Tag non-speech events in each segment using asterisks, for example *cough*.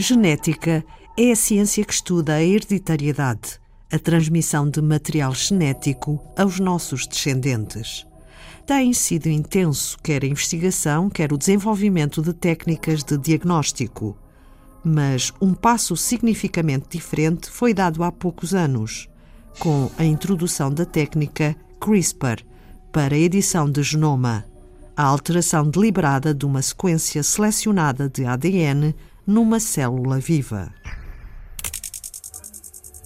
Genética é a ciência que estuda a hereditariedade, a transmissão de material genético aos nossos descendentes. Tem sido intenso quer a investigação, quer o desenvolvimento de técnicas de diagnóstico. Mas um passo significativamente diferente foi dado há poucos anos, com a introdução da técnica CRISPR para a edição de genoma, a alteração deliberada de uma sequência selecionada de ADN numa célula viva.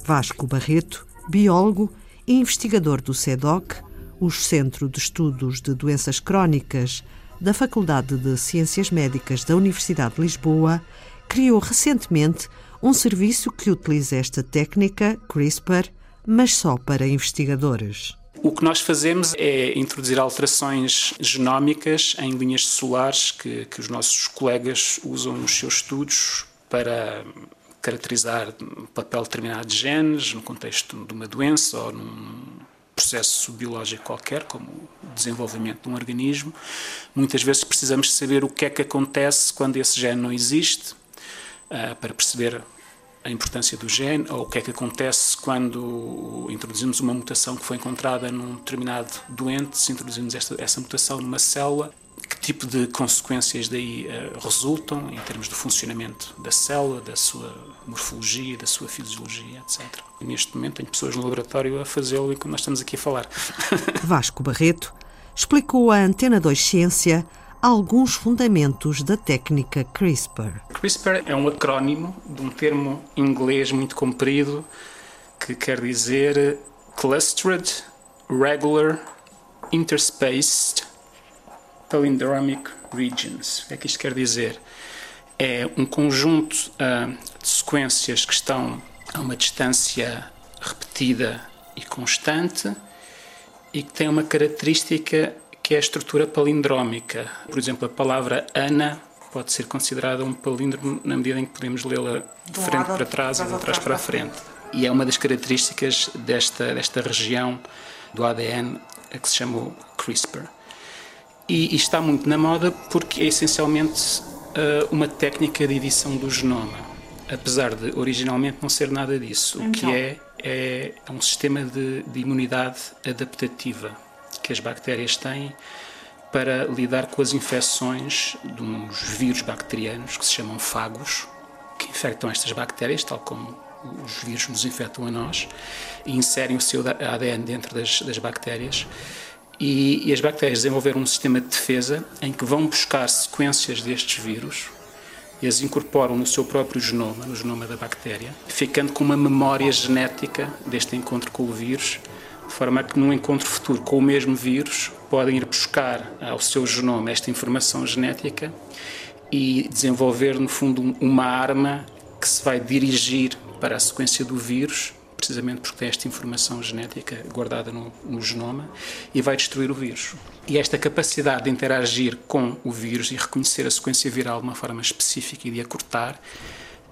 Vasco Barreto, biólogo e investigador do CEDOC, o Centro de Estudos de Doenças Crónicas da Faculdade de Ciências Médicas da Universidade de Lisboa, criou recentemente um serviço que utiliza esta técnica, CRISPR, mas só para investigadores. O que nós fazemos é introduzir alterações genómicas em linhas solares que, que os nossos colegas usam nos seus estudos para caracterizar o papel de genes no contexto de uma doença ou num processo biológico qualquer, como o desenvolvimento de um organismo. Muitas vezes precisamos saber o que é que acontece quando esse gene não existe, uh, para perceber a importância do gene ou o que é que acontece quando introduzimos uma mutação que foi encontrada num determinado doente, se introduzimos esta, essa mutação numa célula, que tipo de consequências daí uh, resultam em termos do funcionamento da célula, da sua morfologia, da sua fisiologia, etc. E neste momento tenho pessoas no laboratório a fazê-lo e nós estamos aqui a falar. *laughs* Vasco Barreto explicou à Antena 2 Ciência alguns fundamentos da técnica CRISPR. CRISPR é um acrónimo de um termo inglês muito comprido que quer dizer Clustered Regular Interspaced Palindromic Regions. O que é que isto quer dizer? É um conjunto uh, de sequências que estão a uma distância repetida e constante e que tem uma característica que é a estrutura palindrómica. Por exemplo, a palavra Ana pode ser considerada um palíndromo na medida em que podemos lê-la de frente para trás e de trás para a frente. E é uma das características desta, desta região do ADN a que se chama CRISPR. E, e está muito na moda porque é essencialmente uh, uma técnica de edição do genoma, apesar de originalmente não ser nada disso. Então. O que então. é, é um sistema de, de imunidade adaptativa que as bactérias têm para lidar com as infecções de uns vírus bacterianos que se chamam fagos, que infectam estas bactérias, tal como os vírus nos infectam a nós, e inserem o seu ADN dentro das, das bactérias. E, e, as bactérias desenvolveram um sistema de defesa em que vão buscar sequências destes vírus e as incorporam no seu próprio genoma, no genoma da bactéria, ficando com uma memória genética deste encontro com o vírus de forma que num encontro futuro com o mesmo vírus podem ir buscar ao seu genoma esta informação genética e desenvolver no fundo uma arma que se vai dirigir para a sequência do vírus, precisamente porque tem esta informação genética guardada no, no genoma e vai destruir o vírus. E esta capacidade de interagir com o vírus e reconhecer a sequência viral de uma forma específica e de acortar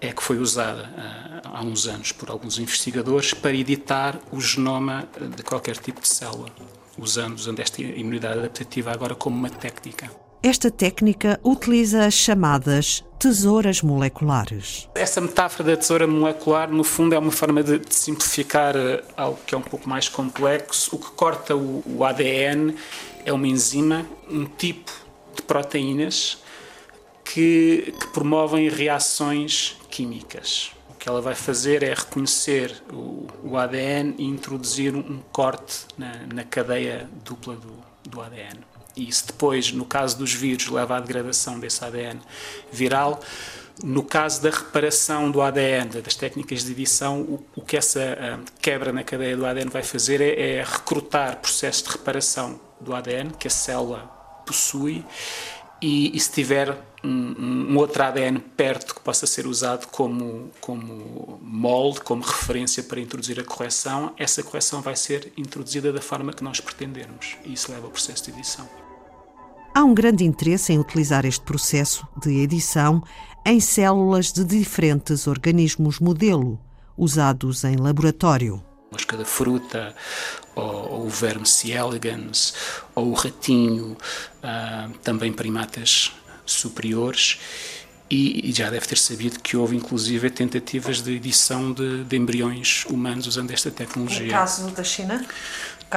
é que foi usada uh, há uns anos por alguns investigadores para editar o genoma de qualquer tipo de célula, usando, usando esta imunidade adaptativa agora como uma técnica. Esta técnica utiliza as chamadas tesouras moleculares. Essa metáfora da tesoura molecular, no fundo, é uma forma de, de simplificar uh, algo que é um pouco mais complexo. O que corta o, o ADN é uma enzima, um tipo de proteínas que, que promovem reações químicas. O que ela vai fazer é reconhecer o, o ADN e introduzir um corte na, na cadeia dupla do, do ADN. E isso depois, no caso dos vírus, leva à degradação desse ADN viral. No caso da reparação do ADN, das técnicas de edição, o, o que essa uh, quebra na cadeia do ADN vai fazer é, é recrutar processos de reparação do ADN que a célula possui e, e se tiver um, um, outro ADN perto que possa ser usado como, como molde, como referência para introduzir a correção, essa correção vai ser introduzida da forma que nós pretendermos e isso leva ao processo de edição. Há um grande interesse em utilizar este processo de edição em células de diferentes organismos modelo, usados em laboratório mosca da fruta, ou, ou o verme C. elegans, ou o ratinho, uh, também primatas superiores e, já deve ter sabido que houve inclusive tentativas de edição de, de embriões humanos usando esta tecnologia. No caso da China?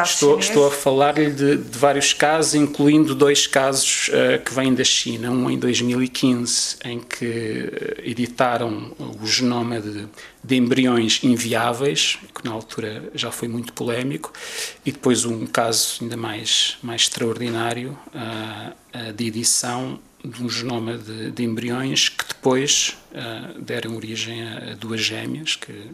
Estou, estou, a falar-lhe de, de, vários casos, incluindo dois casos uh, que vêm da China. Um em 2015, em que uh, editaram o genoma de, de, embriões inviáveis, que na altura já foi muito polémico, e depois um caso ainda mais, mais extraordinário uh, de edição de um genoma de, de embriões que depois deram origem a, a duas gêmeas que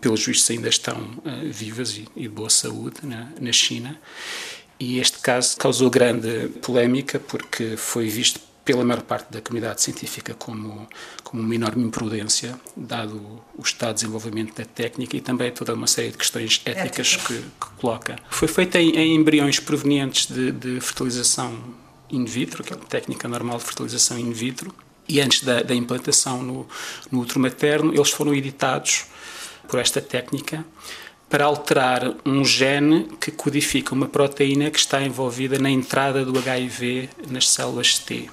pelos vistos ainda estão uh, vivas e, e, de boa saúde na, na China. E este caso causou grande polémica porque foi visto pela maior parte da comunidade científica como, como uma enorme imprudência, dado o estado de desenvolvimento da técnica e também toda uma série de questões éticas que, que coloca. Foi feita em, em embriões provenientes de, de, fertilização in vitro, que é uma técnica normal de fertilização in vitro, e antes da, da implantação no, no útero materno, eles foram editados por esta técnica para alterar um gene que codifica uma proteína que está envolvida na entrada do HIV nas células T.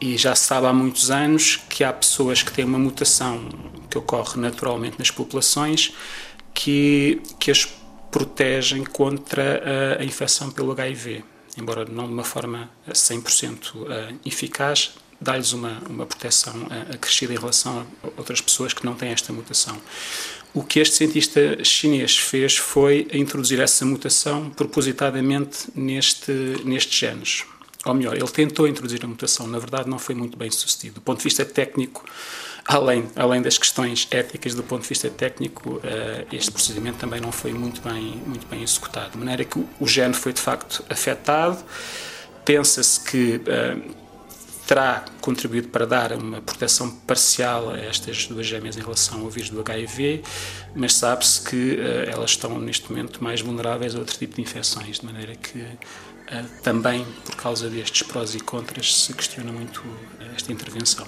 E já se sabe há muitos anos que há pessoas que têm uma mutação que ocorre naturalmente nas populações que, que as protegem contra a, a infecção pelo HIV. Embora não de uma forma 100% eh, eficaz, dá-lhes uma, uma proteção acrescida em relação a outras pessoas que não têm esta mutação. O que este cientista chinês fez foi introduzir essa mutação propositadamente neste, nestes genes. Ou melhor, ele tentou introduzir a mutação, na verdade não foi muito bem sucedido. Do ponto de vista técnico, além, além das questões éticas, do ponto de vista técnico, eh, este procedimento também não foi muito bem, muito bem executado. De maneira que o gene foi de facto afetado. Pensa-se que eh, terá contribuído para dar uma proteção parcial a estas duas gêmeas em relação ao vírus do HIV, mas sabe-se que uh, elas estão neste momento mais vulneráveis a outro tipo de infecções, de maneira que uh, também por causa destes prós e contras se questiona muito esta intervenção.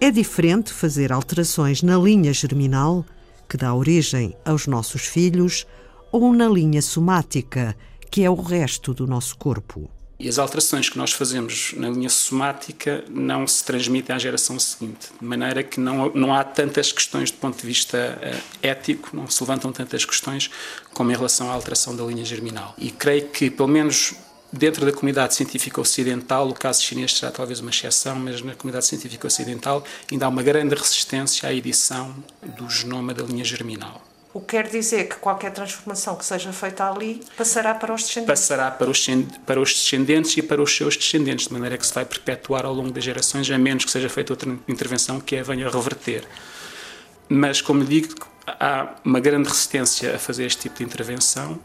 É diferente fazer alterações na linha germinal, que dá origem aos nossos filhos, ou na linha somática, que é o resto do nosso corpo. E as alterações que nós fazemos na linha somática não se transmitem à geração seguinte, de maneira que não, não há tantas questões do ponto de vista uh, ético, não se levantam tantas questões como em relação à alteração da linha germinal. E creio que, pelo menos dentro da comunidade científica ocidental, o caso chinês será talvez uma exceção, mas na comunidade científica ocidental ainda há uma grande resistência à edição do genoma da linha germinal. O que quer dizer que qualquer transformação que seja feita ali passará para os descendentes. Passará para os, para os descendentes e para os seus descendentes, de maneira que se vai perpetuar ao longo das gerações, a menos que seja feita outra intervenção que a venha a reverter. Mas, como digo, há uma grande resistência a fazer este tipo de intervenção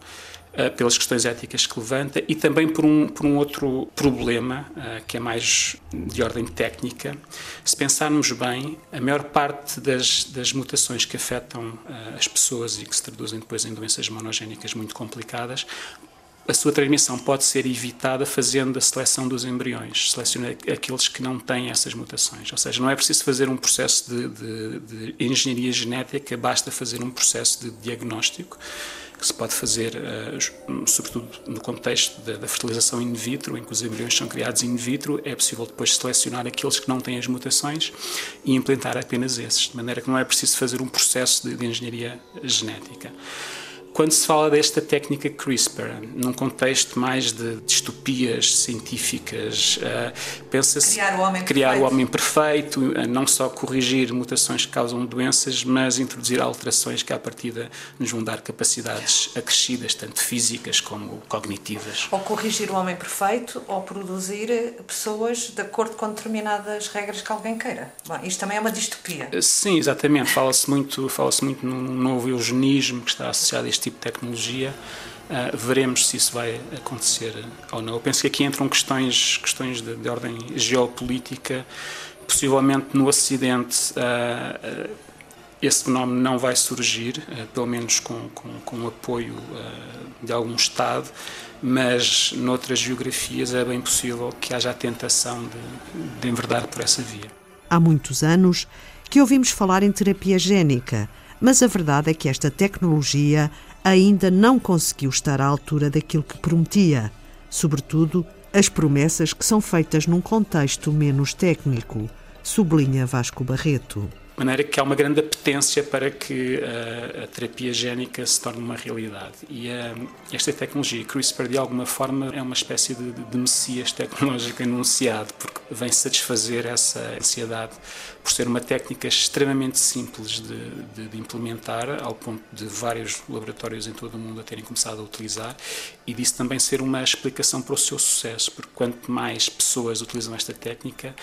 pelas questões éticas que levanta e também por um, por um outro problema uh, que é mais de ordem técnica. Se pensarmos bem, a maior parte das, das mutações que afetam uh, as pessoas e que se traduzem depois em doenças monogénicas muito complicadas a sua transmissão pode ser evitada fazendo a seleção dos embriões, selecionar aqueles que não têm essas mutações. Ou seja, não é preciso fazer um processo de, de, de engenharia genética, basta fazer um processo de diagnóstico que se pode fazer, uh, sobretudo no contexto da, fertilização in vitro, em que os embriões são criados in vitro, é possível depois selecionar aqueles que não têm as mutações e implantar apenas esses, de maneira que não é preciso fazer um processo de, de engenharia genética. Quando se fala desta técnica CRISPR, num contexto mais de distopias científicas, uh, pensa-se criar, o homem, criar o homem perfeito, uh, não só corrigir mutações que causam doenças, mas introduzir alterações que, à partida, nos vão dar capacidades acrescidas, tanto físicas como cognitivas. Ou corrigir o homem perfeito, ou produzir pessoas de acordo com determinadas regras que alguém queira. Bom, isto também é uma distopia. Uh, sim, exatamente. Fala-se muito, fala muito num novo eugenismo que está associado a este tipo de tecnologia. Uh, veremos se isso vai acontecer ou não. Eu penso que aqui entram questões, questões de, de ordem geopolítica. Possivelmente no Ocidente uh, uh, esse fenómeno não vai surgir, pelo menos com, com, com o apoio de algum Estado, mas noutras geografias é bem possível que haja a tentação de, de enverdar por essa via. Há muitos anos que ouvimos falar em terapia génica mas a verdade é que esta tecnologia ainda não conseguiu estar à altura daquilo que prometia, sobretudo as promessas que são feitas num contexto menos técnico, sublinha Vasco Barreto de maneira que há uma grande apetência para que a, a terapia génica se torne uma realidade. E a, esta tecnologia, CRISPR, de alguma forma, é uma espécie de, de messias tecnológico *laughs* anunciado, porque vem satisfazer essa ansiedade por ser uma técnica extremamente simples de, de, de implementar, ao ponto de vários laboratórios em todo o mundo a terem começado a utilizar, e disso também ser uma explicação para o seu sucesso, porque quanto mais pessoas utilizam esta técnica,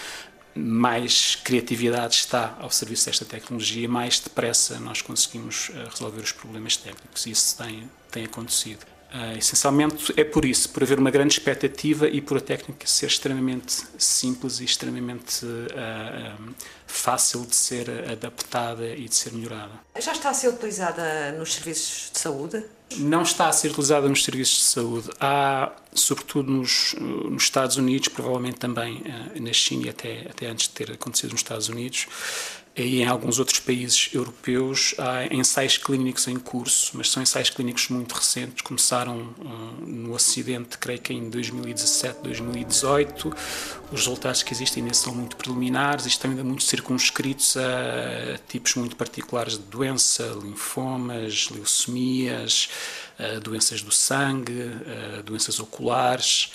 mais criatividade está ao serviço desta tecnologia, mais depressa nós conseguimos eh, resolver os problemas técnicos. Isso tem, tem acontecido. Uh, essencialmente é por isso, por haver uma grande expectativa e por a técnica ser extremamente simples e extremamente uh, fácil de ser adaptada e de ser melhorada. Já está a ser utilizada nos serviços de saúde? Não está a ser utilizada nos serviços de saúde. Há, sobretudo nos, nos Estados Unidos, provavelmente também uh, na China e até, até antes de ter acontecido nos Estados Unidos, e em alguns outros países europeus há ensaios clínicos em curso, mas são ensaios clínicos muito recentes, começaram uh, no Ocidente, creio que em 2017, 2018. Os resultados que existem ainda são muito preliminares. E estão ainda muito circunscritos a tipos muito particulares de doença, linfomas, leucemias, uh, doenças do sangue, uh, doenças oculares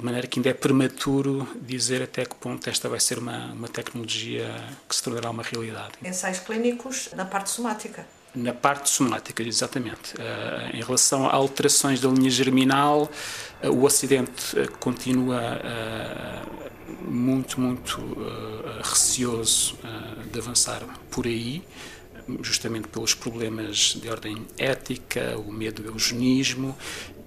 de maneira que ainda é prematuro dizer até que ponto esta vai ser uma, uma tecnologia que se tornará uma realidade. Ensaios clínicos na parte somática. Na parte somática, exatamente. Uh, em relação a alterações da linha germinal, uh, o Ocidente uh, continua muito, muito receoso de avançar por aí justamente pelos problemas de ordem ética, o medo do eugenismo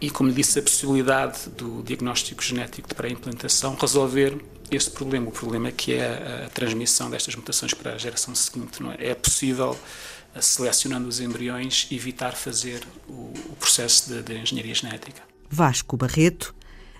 e, como disse, a possibilidade do diagnóstico genético de pré-implantação resolver este problema. O problema que é a transmissão destas mutações para a geração seguinte. É? é possível, eh, selecionando os embriões, evitar fazer o, processo de, de engenharia genética. Vasco Barreto,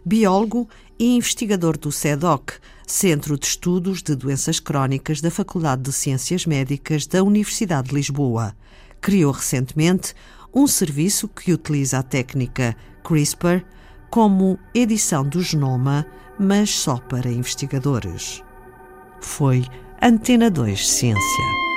biólogo e investigador do CEDOC, Centro de Estudos de Doenças Crónicas da Faculdade de Ciências Médicas da Universidade de Lisboa. Criou recentemente um serviço que utiliza a técnica CRISPR como edição do genoma, mas só para investigadores. Foi Antena 2 Ciência.